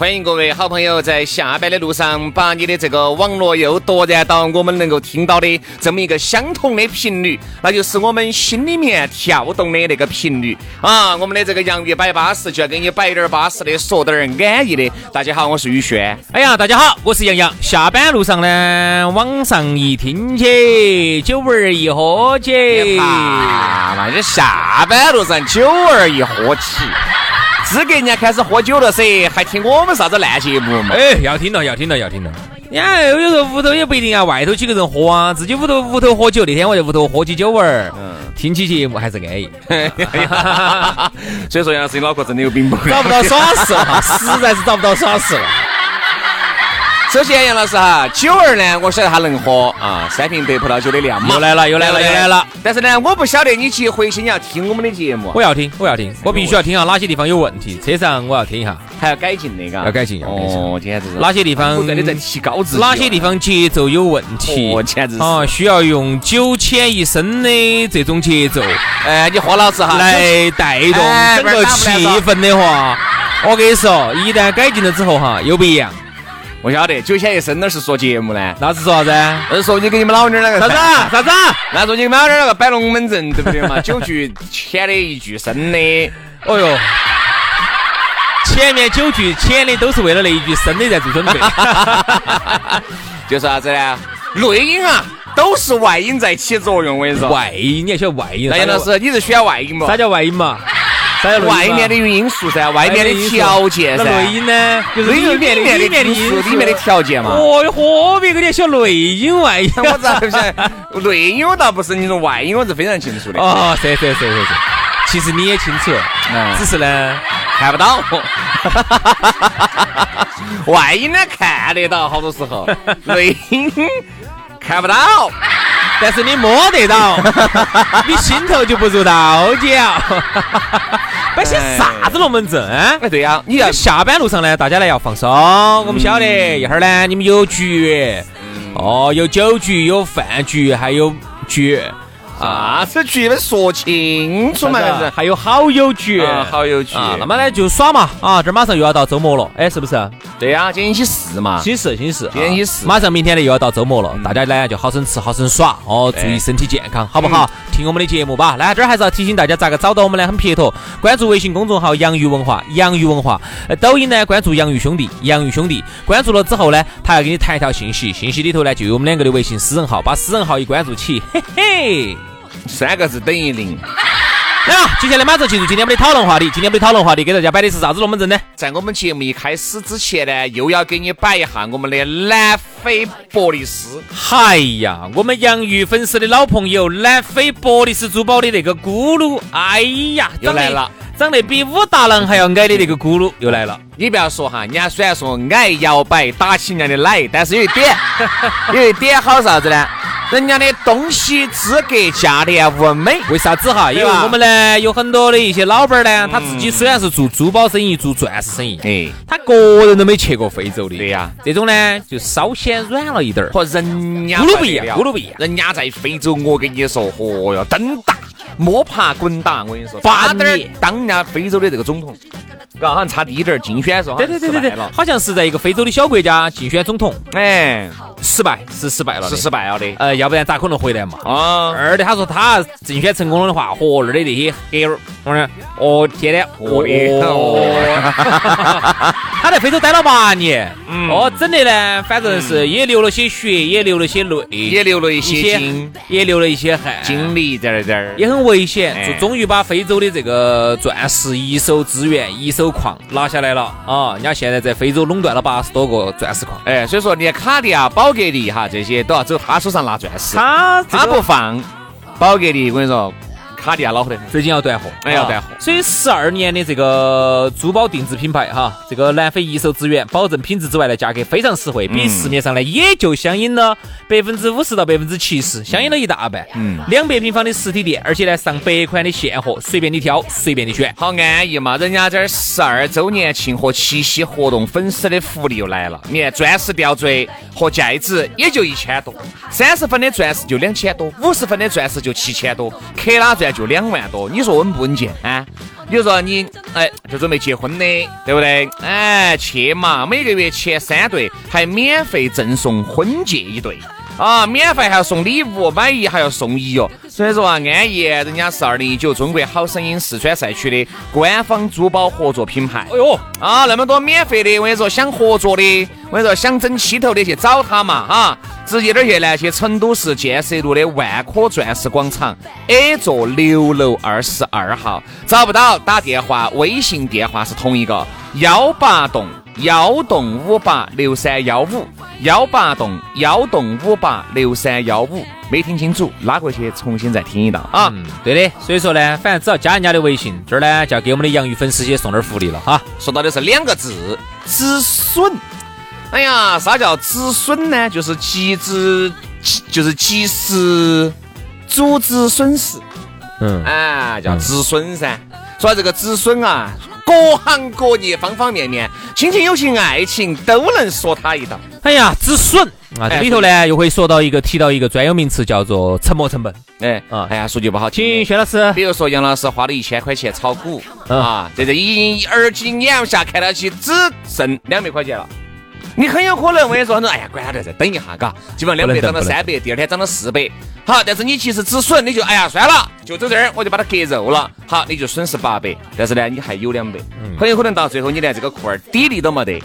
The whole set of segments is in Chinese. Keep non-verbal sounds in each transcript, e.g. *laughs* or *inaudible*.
欢迎各位好朋友在下班的路上，把你的这个网络又夺燃到我们能够听到的这么一个相同的频率，那就是我们心里面跳动的那个频率。啊！我们的这个洋芋摆巴适，就要给你摆点儿巴适的，说点儿安逸的。大家好，我是宇轩。哎呀，大家好，我是杨洋。下班路上呢，网上一听起，酒味一喝起，啊，那你下班路上酒儿一喝起，资格人家开始喝酒了噻，还听我们啥子烂节目嘛？哎，要听了，要听了，要听了。呀，有时候屋头也不一定要外头几个人喝啊，自己屋头屋头喝酒。那天我在屋头喝起酒玩儿，嗯听起节目还是安逸。*laughs* 所以说杨老师，你脑壳真的有病不？找不到耍事了，*laughs* 实在是找不到耍事了。首先，杨老师哈，酒儿呢，我晓得他能喝啊，三瓶白葡萄酒的量嘛。又来了，又来了，又来了。但是呢，我不晓得你去回去你要听我们的节目，我要听，我要听，我必须要听下哪些地方有问题，车上我要听一下，还要改进那个，要改进，要改进。哦，简直是哪些地方不断的在提高自己，哪些地方节奏有问题？哦，简直是啊，需要用九浅一深的这种节奏，哎，你花老师哈，来带动整个气氛的话，我跟你说，一旦改进了之后哈，又不一样。我晓得，九浅一深那是说节目呢，那是说啥子？那是说你给你们老娘两个啥子啥子？那说你们老娘两个摆龙门阵，对不对嘛？九句浅的，一句深的。哦哟，前面九句浅的都是为了那一句深的在做准备。*laughs* 就是啥子呢？内因啊，都是外因在起作用。我跟你说，外因你还晓得外因。那杨老师，你是选外因不？啥叫外因嘛？外面的因素噻，外面的条件噻。内因呢？就是里面的里面的因素，里面的条件嘛。哦哟，何必跟你晓内因 *laughs* 外因？我咋不晓得？内因我倒不是，你说外因我是非常清楚的。哦，是是是是是。其实你也清楚，只是呢看不到。*laughs* 外因呢看得到，好多时候 *laughs* 内因看不到。但是你摸得到，你心头就不入道教。摆些啥子龙门阵？哎，对呀，你要下班路上呢，大家呢要放松。我们晓得一会儿呢，你们有局，哦，有酒局，有饭局，还有局。啥子局？们说清楚嘛！还有好友局，好友局。那么呢，就耍嘛！啊，这马上又要到周末了，哎，是不是？对呀，今天星期四嘛。星期四，星期四。今天星期四。马上明天呢又要到周末了，大家呢就好生吃，好生耍哦，注意身体健康，好不好？听我们的节目吧。那这儿还是要提醒大家，咋个找到我们呢？很撇脱，关注微信公众号“洋芋文化”，洋芋文化。抖音呢，关注“洋芋兄弟”，洋芋兄弟。关注了之后呢，他要给你弹一条信息，信息里头呢就有我们两个的微信私人号，把私人号一关注起，嘿嘿。三个字等于零。来啊，接下来马上进入今天我们的讨论话题。今天我们的讨论话题给大家摆的是啥子龙门阵呢？在我们节目一开始之前呢，又要给你摆一下我们的南非伯利斯。哎呀，我们洋芋粉丝的老朋友，南非伯利斯珠宝的那个咕噜，哎呀，又来了，长得比武大郎还要矮的那个咕噜又来了。你不要说哈，人家虽然说矮摇摆打起人家的奶，但是有一点，*laughs* 有一点好啥子呢？人家的东西资格价廉物美，为啥子哈？因为我们呢有很多的一些老板呢，他自己虽然是做珠宝生意、做钻石生意，哎，他个人都没去过非洲的。对呀，这种呢就稍显软了一点儿。和人家咕噜不一样，咕噜不一样。人家在非洲，我跟你说，嚯哟，登大摸爬滚打，我跟你说，八年当人家非洲的这个总统。好像差第一点竞选时候，对对对对对，好像是在一个非洲的小国家竞选总统，哎，失败是失败了，是失败了的，呃，要不然咋可能回来嘛？啊，二的他说他竞选成功了的话，和二的那些黑我说哦，天天哦哦，*laughs* 他在非洲待了八年，嗯。哦，整的呢，反正是也流了些血，也流了些泪，也流了一一些精也流了一些汗，经历在那儿。也很危险，哎。就终于把非洲的这个钻石一手资源、一手矿拿下来了啊！人家现在在非洲垄断了八十多个钻石矿，哎，所以说连卡地亚、宝格丽哈这些都要走他手上拿钻石，他他不放，宝格丽我跟你说，卡地亚老火得很。最近要断货，哎要断货啊所以十二年的这个珠宝定制品牌哈，这个南非一手资源，保证品质之外呢，价格非常实惠，比市面上呢也就相应了百分之五十到百分之七十，相应了一大半。嗯，两百平方的实体店，而且呢上百款的现货，随便你挑，随便你选。好安逸嘛！人家这儿十二周年庆和七夕活动，粉丝的福利又来了。你看，钻石吊坠和戒指也就一千多，三十分的钻石就两千多，五十分的钻石就七千多，克拉钻就两万多。你说稳不稳健啊？比如说你哎，就准备结婚的，对不对？哎，去嘛！每个月前三对还免费赠送婚戒一对。啊，免费还要送礼物，买一还要送一哟。所以说啊，安逸，人家是二零一九中国好声音四川赛区的官方珠宝合作品牌。哎呦，啊，那么多免费的，我跟你说，想合作的，我跟你说，想整起头的去找他嘛，哈，直接点儿去呢，去成都市建设路的万科钻石广场 A 座六楼二十二号，找不到打电话，微信电话是同一个幺八栋幺栋五八六三幺五，幺八栋幺栋五八六三幺五，没听清楚，拉过去重新再听一道啊。嗯，对的。所以说呢，反正只要加人家的微信，这儿呢就要给我们的洋芋粉丝些送点福利了哈。说到的是两个字，止损。哎呀，啥叫止损呢？就是及时，就是及时阻止损失。嗯，啊，叫止损噻。说这个止损啊，各行各业方方面面，亲情、友情、爱情都能说他一道。哎呀，止损啊，这哎里头呢又会说到一个提到一个专有名词，叫做沉没成本。哎，啊。哎呀，说句不好请薛老师，比如说杨老师花了一千块钱炒股嗯。啊，在这一而今眼下看到起只剩两百块钱了。你很有可能我跟你说，哎呀，管他的，再等一下，嘎，基本上两百涨到三百，第二天涨到四百。好，但是你其实止损，你就哎呀算了，就走这儿，我就把它割肉了。好，你就损失八百，但是呢，你还有两百，嗯很有可能到最后你连这个库儿底利都没得，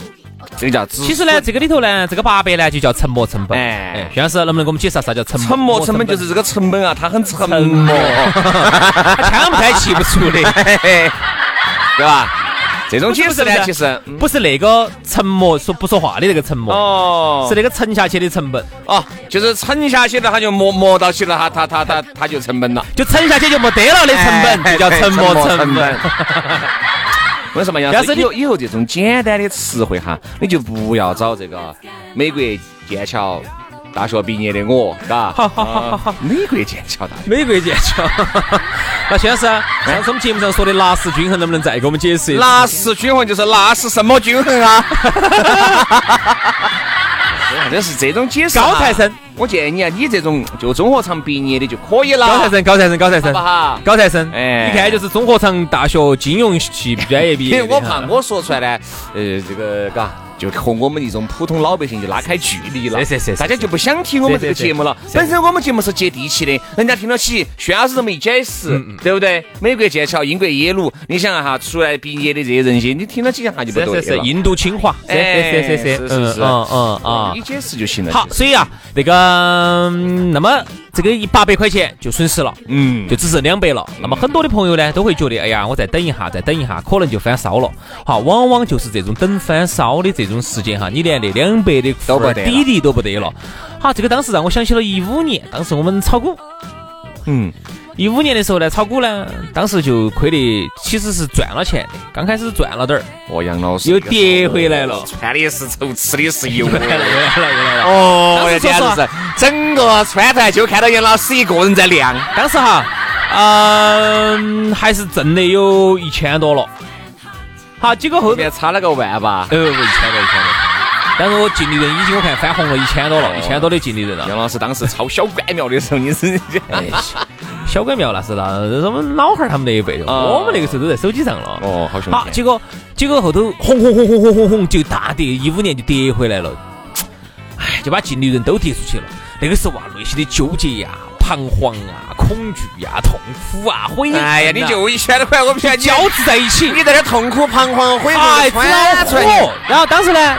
这个叫止损。其实呢，这个里头呢，这个八百呢就叫沉没成本。哎哎，轩老师能不能给我们解释啥叫沉没？沉没成本就是这个成本啊，它很沉默，他腔不太气不出的，*laughs* 对吧？这种解释呢，其实嗯不是那个沉默说不说话的那个沉默，哦是那个沉下去的成本，哦，就是沉下去了，他就磨磨到起了，他他他他他就成本了，*laughs* 就沉下去就没得了的成本，就叫沉默成本。。*laughs* 为什么杨师？要是你以后这种简单的词汇哈，你就不要找这个美国剑桥大学毕业的我，嘎。好好好好美国剑桥大学。美国剑桥。*laughs* 那轩老师，上次我们节目上说的纳什均衡，能不能再给我们解释一下？纳什均衡就是纳什什么均衡啊？*laughs* 真是这种解释。高材生，我建议你啊，你这种就综合厂毕业的就可以了。高材生，高材生，高材生？高材生，哎一看就是综合厂大学金融系专业毕业的。我怕我说出来呢，呃，这个嘎，就和我们一种普通老百姓就拉开距离了。是是是是大家就不想听我们这个节目了。本身我们节目是接地气的，人家听得起。轩老师这么一解释，嗯对不对？美国剑桥、英国耶鲁，你想哈，出来毕业的这些人些，你听得起一下就不对是是是，了。印度清华，是哎是是是是，是是嗯嗯嗯啊你。解释就行了。好，所以啊，那个，嗯那么这个一八百块钱就损失了，嗯，就只剩两百了。那么很多的朋友呢，都会觉得，哎呀，我再等一下，再等一下，可能就翻烧了。好，往往就是这种等翻烧的这种时间哈，你连那两百的都不得底底都不得了。好，这个当时让我想起了一五年，当时我们炒股，嗯，一五年的时候呢，炒股呢，当时就亏的其实是赚了钱的，刚开始赚了点儿，哦，杨老师又跌回来了。穿的是绸，吃的是油。又 *laughs* 来了，又来了，又来了。哦当时说实话简直是整个川台就看到杨老师一个人在亮。当时哈，嗯、还是挣的有一千多了。好，结果后后面差了个万吧。呃，不一千多，一千多。但是我净利润已经我看翻红了一千多了，一千多的净利润了。杨老师当时抄小关庙的时候，你是哎，小鬼庙那是那这是我们老汉儿他们那一辈我们那个时候都在手机上了。哦，好凶好，结果结果后头轰轰轰轰轰轰轰就大跌，一五年就跌回来了，哎，就把净利润都跌出去了。那个时候啊，内心的纠结呀、彷徨啊、恐惧呀、痛苦啊、悔。哎呀，你就一千多块，我不晓得你交织在一起，你在这痛苦、彷徨、悔太恨，恼窜出来火。然后当时呢，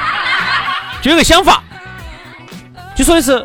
就有个想法，就说的是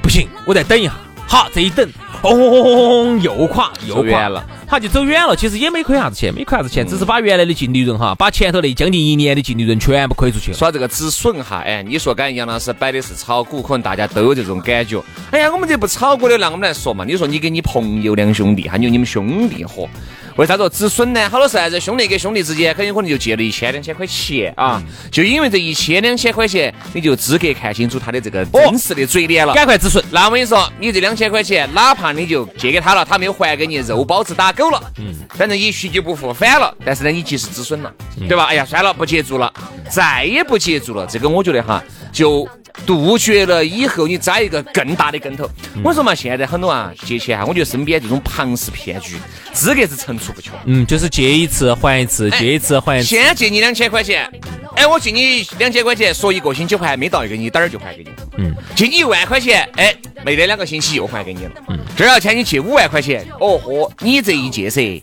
不行，我再等一下。好，这一等，轰，又垮又垮走远了，他就走远了。其实也没亏啥子钱，没亏啥子钱，只是把原来的净利润哈，把前头那将近一年的净利润全部亏出去了。说这个止损哈，哎，你说刚才杨老师摆的是炒股，可能大家都有这种感觉。哎呀，我们这不炒股的，那我们来说嘛。你说你跟你朋友两兄弟，还有你们兄弟伙，为啥子止损呢？好多是啥子兄弟跟兄弟之间，很有可能就借了一千两千块钱啊，就因为这一千两千块钱，你就资格看清楚他的这个真实的嘴脸了。赶快止损。那我跟你说，你这两千块钱，哪怕你就借给他了，他没有还给你，肉包子打狗了，嗯，反正也许就不复返了。但是呢，你及时止损了，对吧？哎呀，算了，不接住了，再也不接住了。这个我觉得哈，就杜绝了以后你栽一个更大的跟头。我说嘛，现在很多啊借钱啊，我觉得身边这种庞氏骗局，资格是层出不穷。嗯，就是借一次还一次，借一次还一次。先借你两千块钱，哎，我借你两千块钱，说一个星期还没到一个你等儿就还给你。嗯，借你一万块钱，哎，没得两个星期又还给你了。嗯，第二天你借五万块钱，哦豁，你这一借噻，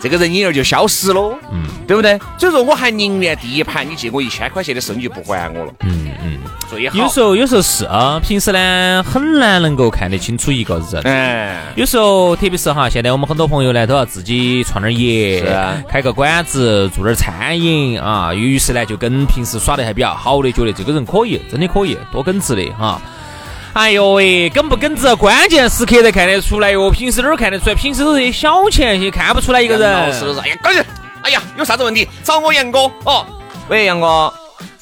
这个人影儿就消失喽。嗯，对不对？所以说我还宁愿第一盘你借我一千块钱的时候你就不还我了。嗯嗯，最好。有时候有时候是啊，平时呢很难能够看得清楚一个人。哎，有时候，特别是哈，现在我们很多朋友呢都要自己创点业，开个馆子，做点餐饮啊。于是呢，就跟平时耍得还比较好的，觉得这个人可以，真的可以，多耿直的哈。哎呦喂，耿不耿直，关键时刻才看得出来哟。平时哪儿看得出来？平时都是些小钱，些看不出来一个老师都人。是，哎呀，赶紧，哎呀，有啥子问题找我杨哥哦。喂，杨哥。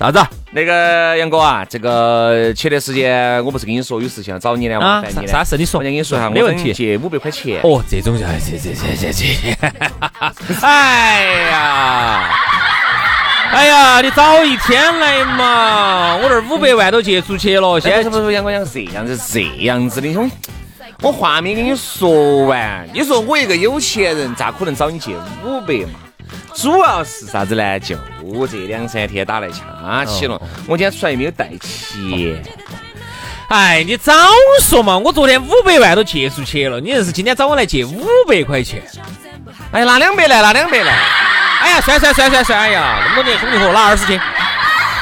啥子？那个杨哥啊，这个前段时间我不是跟你说有事情要找你的吗？啥啥事你说我先跟你说哈，没问题借五百块钱。哦，这种就哎这这这这这，*laughs* 哎呀，哎呀，你早一天来嘛！我这儿五百万都借出去了，现在是不是杨哥杨哥是这样子是这样子的，兄弟，我话没跟你说完。你说我一个有钱人，咋可能找你借五百嘛？主要是啥子呢？就这两三天打来掐起了，我今天出来没有带钱。哎，你早说嘛！我昨天五百万都借出去了，你硬是今天找我来借五百块钱？哎，拿两百来，拿两百来。哎呀，算算算算算！哎呀，那么多年兄弟伙，拿二十斤。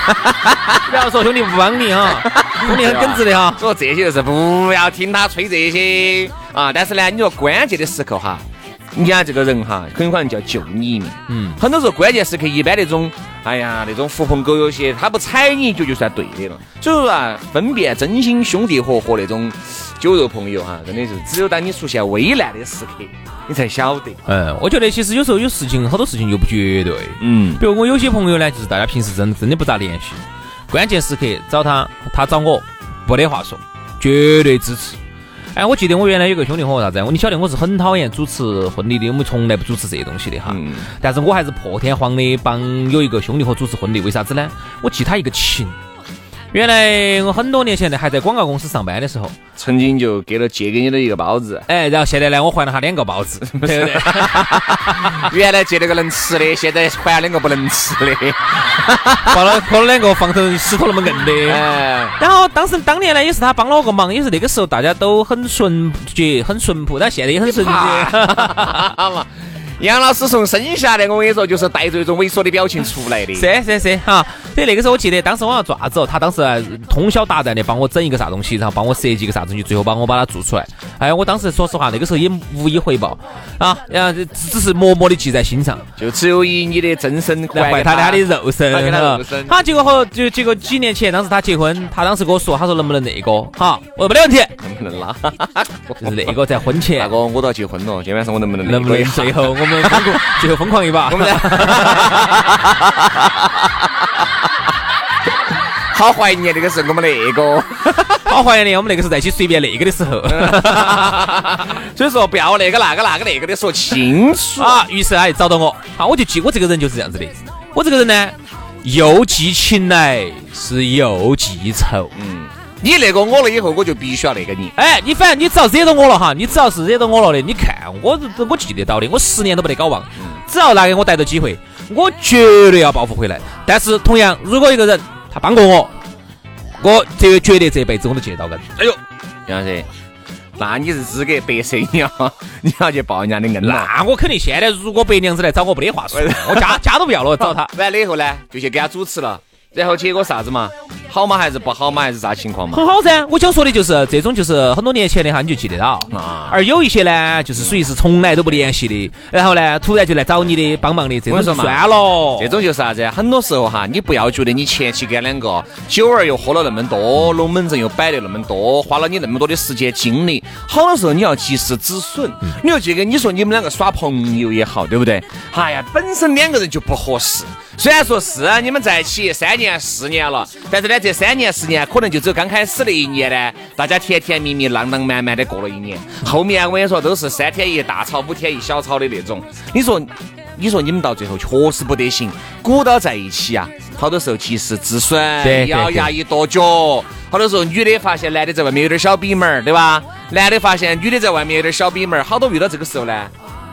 *laughs* 不要说兄弟不帮你哈，兄弟很耿直的哈。所以这些就是不要听他吹这些啊！但是呢，你说关键的时刻哈，你看这个人哈，很有可能就要救你一命。嗯，很多时候关键时刻，一般那种，哎呀，那种狐朋狗友些，他不踩你一脚就算对的了。所以说啊，分辨真心兄弟伙和那种酒肉朋友哈，真的是只有当你出现危难的时刻，你才晓得。嗯，我觉得其实有时候有事情，好多事情又不绝对。嗯，比如我有些朋友呢，就是大家平时真真的不咋联系，关键时刻找他，他找我，没得话说，绝对支持。哎，我记得我原来有个兄弟伙啥子，我你晓得我是很讨厌主持婚礼的，我们从来不主持这些东西的哈。嗯但是我还是破天荒的帮有一个兄弟伙主持婚礼，为啥子呢？我记他一个情。原来我很多年前呢，还在广告公司上班的时候，曾经就给了借给你的一个包子，哎，然后现在呢，我还了他两个包子，*laughs* 对不对？*laughs* 原来借了个能吃的，现在还了两个不能吃的。*laughs* 放了放了两个放成石头那么硬的。哎，然后当时当年呢，也是他帮了我个忙，也是那个时候大家都很纯洁、很淳朴，但现在也很纯洁。嘛，杨老师从生下来，我跟你说，就是带着一种猥琐的表情出来的。是是是哈，所以那个时候我记得，当时我要做啥子哦，他当时啊通宵达旦的帮我整一个啥东西，然后帮我设计一个啥东西，最后帮我把它做出来。哎，我当时说实话，那个时候也无以回报啊，然后只只是默默的记在心上。就只有以你的真身来换他的 *laughs* 他的肉身，他肉身好，结果后就结果几年前，当时他结婚，他当时跟我说，他说能不能那个，好，我说没得问题，能不能拉？就是那个在婚大前，哥，我都要结婚了，今天晚上我能不能能不能最后我们疯狂，最后疯狂一把？我们好怀念那个时候我们那个，好怀念我们那个时候在一起随便那个的时候 *laughs* 所以说不要那个那个那个那个的说清楚。啊。于是哎找到我，啊，我就记我这个人就是这样子的，我这个人呢，又记情来是又记仇。嗯，你那个我了以后，我就必须要那个你。哎，你反正你只要惹到我了哈，你只要是惹到我了的，你看我我记得到的，我十年都不得搞忘。只要拿给我逮到机会，我绝对要报复回来。但是同样，如果一个人他帮过我，我这绝对这辈子我都记得到根。哎呦，杨老师，那你是资格白色，你要 *laughs* 你要去报人家的恩了。那我肯定现在如果白娘子来找我，没得话说，*laughs* 我家家都不要了，找他。完了以后呢，就去给他主持了。然后结果啥子嘛？好嘛还是不好嘛？还是啥情况嘛？很好噻，我想说的就是这种，就是很多年前的哈，你就记得到啊。而有一些呢，就是属于是从来都不联系的，然后呢，突然就来找你的帮忙的，这种算了。这种就是啥子？很多时候哈，你不要觉得你前期跟两个酒儿又喝了那么多，龙门阵又摆了那么多，花了你那么多的时间精力，好多时候你要及时止损。你要记得，你说你们两个耍朋友也好，对不对？哎呀，本身两个人就不合适。虽然说是你们在一起三年四年了，但是呢，这三年四年可能就只有刚开始那一年呢，大家甜甜蜜蜜、浪浪漫漫的过了一年，后面我跟你说都是三天一大吵，五天一小吵的那种。你说，你说你们到最后确实不得行，鼓捣在一起啊，好多时候及时止损，咬牙一跺脚。好多时候女的发现男的在外面有点小逼门儿，对吧？男的发现女的在外面有点小逼门儿，好多遇到这个时候呢。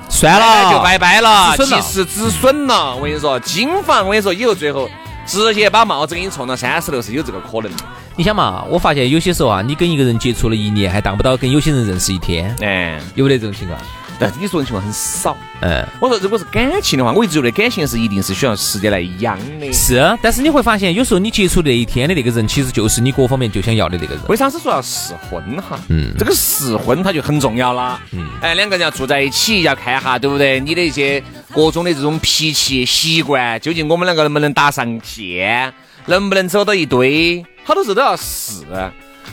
算了，就拜拜了，及时止损了。我跟你说，金房，我跟你说，以后最后直接把帽子给你冲到三十楼是有这个可能。你想嘛，我发现有些时候啊，你跟一个人接触了一年，还当不到跟有些人认识一天。哎，有没得这种情况？但你说的情况很少，嗯，我说如果是感情的话，我一直觉得感情是一定是需要时间来养的。是，但是你会发现，有时候你接触那一天的那个人，其实就是你各方面就想要的那个人。为啥子说要试婚哈？嗯，这个试婚它就很重要了。嗯，哎，两个人要住在一起，要看哈，对不对？你的一些各种的这种脾气习惯，究竟我们两个能不能搭上线，能不能走到一堆，好多事都要试。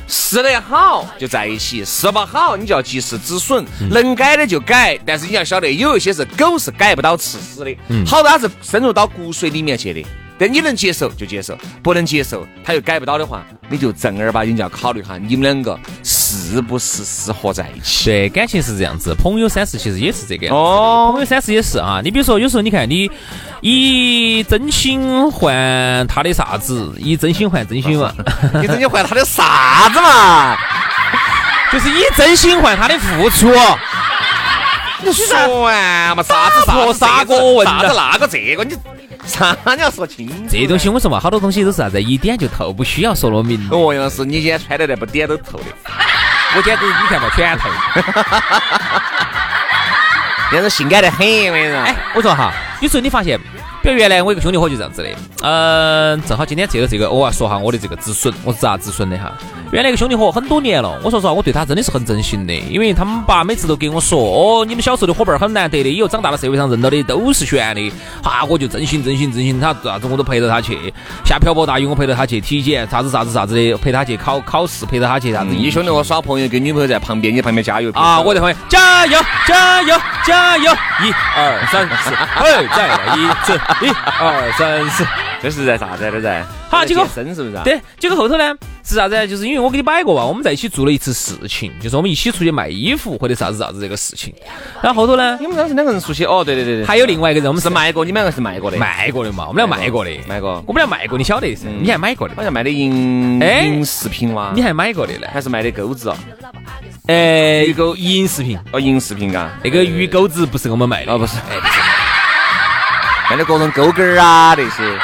试得好就在一起，试不好你就要及时止损，能改的就改。但是你要晓得，有一些是狗是改不到吃屎的，好多它是深入到骨髓里面去的。但你能接受就接受，不能接受他又改不到的话，你就正儿八经就要考虑哈，你们两个是不是适合在一起？对，感情是这样子，朋友三世其实也是这个样子。哦，朋友三世也是啊。你比如说，有时候你看你以真心换他的啥子，以真心换真心嘛？以真心换他的啥子嘛？*laughs* 就是以真心换他的付出。你说完嘛？啥子啥子啥个问啥子那个这个你？啥你要说清楚？这东西我说嘛，好多东西都是啥子，一点就透，不需要说那么明。哦，杨老师，你今天穿的那不点都透的，我今天都你看嘛，全透。那是性感得很，我跟你说。哎，我说哈，有时候你发现，比如原来我一个兄弟伙就这样子的，嗯，正好今天借着这个，我要说下我的这个止损，我是咋止损的哈？原来一个兄弟伙很多年了，我说实话，我对他真的是很真心的，因为他们爸每次都给我说，哦，你们小时候的伙伴很难得的，以后长大了社会上认到的都是悬的，哈，我就真心真心真心，他啥子我都陪着他去，下漂泊大雨我陪着他去体检，啥子啥子啥子的，陪他去考考试，陪着他去啥子。你兄弟伙耍朋友，跟女朋友在旁边，你旁边加油啊！我在旁边加油加油加油，一二三四，哎，再来一次，一二三四。这是在啥子？这在好，结果生是不是？对，结果后头呢是啥子？就是因为我给你摆过吧，我们在一起做了一次事情，就是我们一起出去卖衣服或者啥子啥子这个事情。然后后头呢，你们当时两个人出去哦，对对对对，还有另外一个人，我们是卖过，你们两个是卖过的，卖过的嘛，我们俩卖过的，卖过，我们俩卖过，你晓得噻？你还买过的，好像卖的银银饰品哇？你还买过的呢？还是卖的钩子哦？呃，鱼钩银饰品哦，银饰品嘎，那个鱼钩子不是我们卖的哦，不是，哎不是，卖的各种勾勾儿啊那些。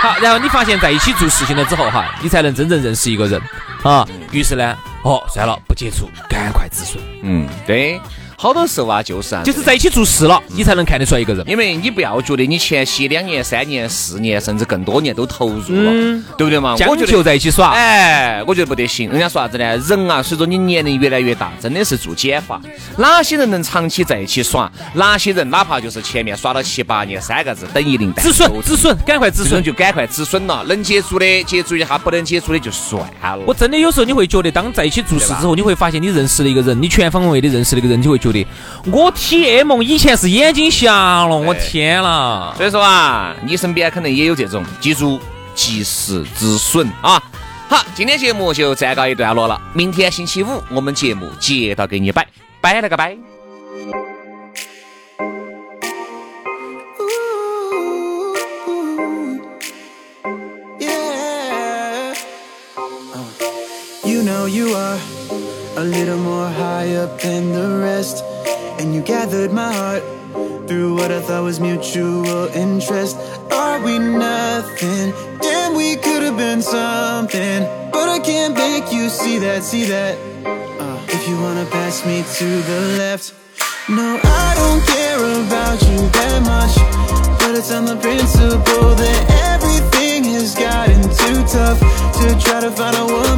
好，然后你发现在一起做事情了之后哈，你才能真正认识一个人啊。于是呢，哦，算了，不接触，赶快止损。嗯，对。好多时候啊，就是啊，就是在一起做事了，你才能看得出来一个人。因为你不要觉得你前期两年、三年、四年，甚至更多年都投入了，对不对嘛？将就在一起耍，哎，我觉得不得行。人家说啥子呢？人啊，随着你年龄越来越大，真的是做减法。哪些人能长期在一起耍？哪些人哪怕就是前面耍了七八年，三个字等于零。止损，止损，赶快止损，就赶快止损了。能接触的接触一下，不能接触的就算了。我真的有时候你会觉得，当在一起做事之后，你会发现你认识了一个人，你全方位的认识了一个人，你会觉得。我 T M 以前是眼睛瞎了，我天了！所以说啊，你身边可能也有这种，记住及时止损啊！好，今天节目就暂告一段落了，明天星期五我们节目接到给你摆，摆了个摆。And you gathered my heart through what I thought was mutual interest. Are we nothing? Damn, we could have been something, but I can't make you see that, see that. Uh, if you wanna pass me to the left. No, I don't care about you that much, but it's on the principle that everything has gotten too tough to try to find a woman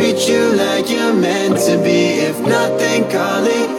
treat you like you're meant to be. If nothing, call it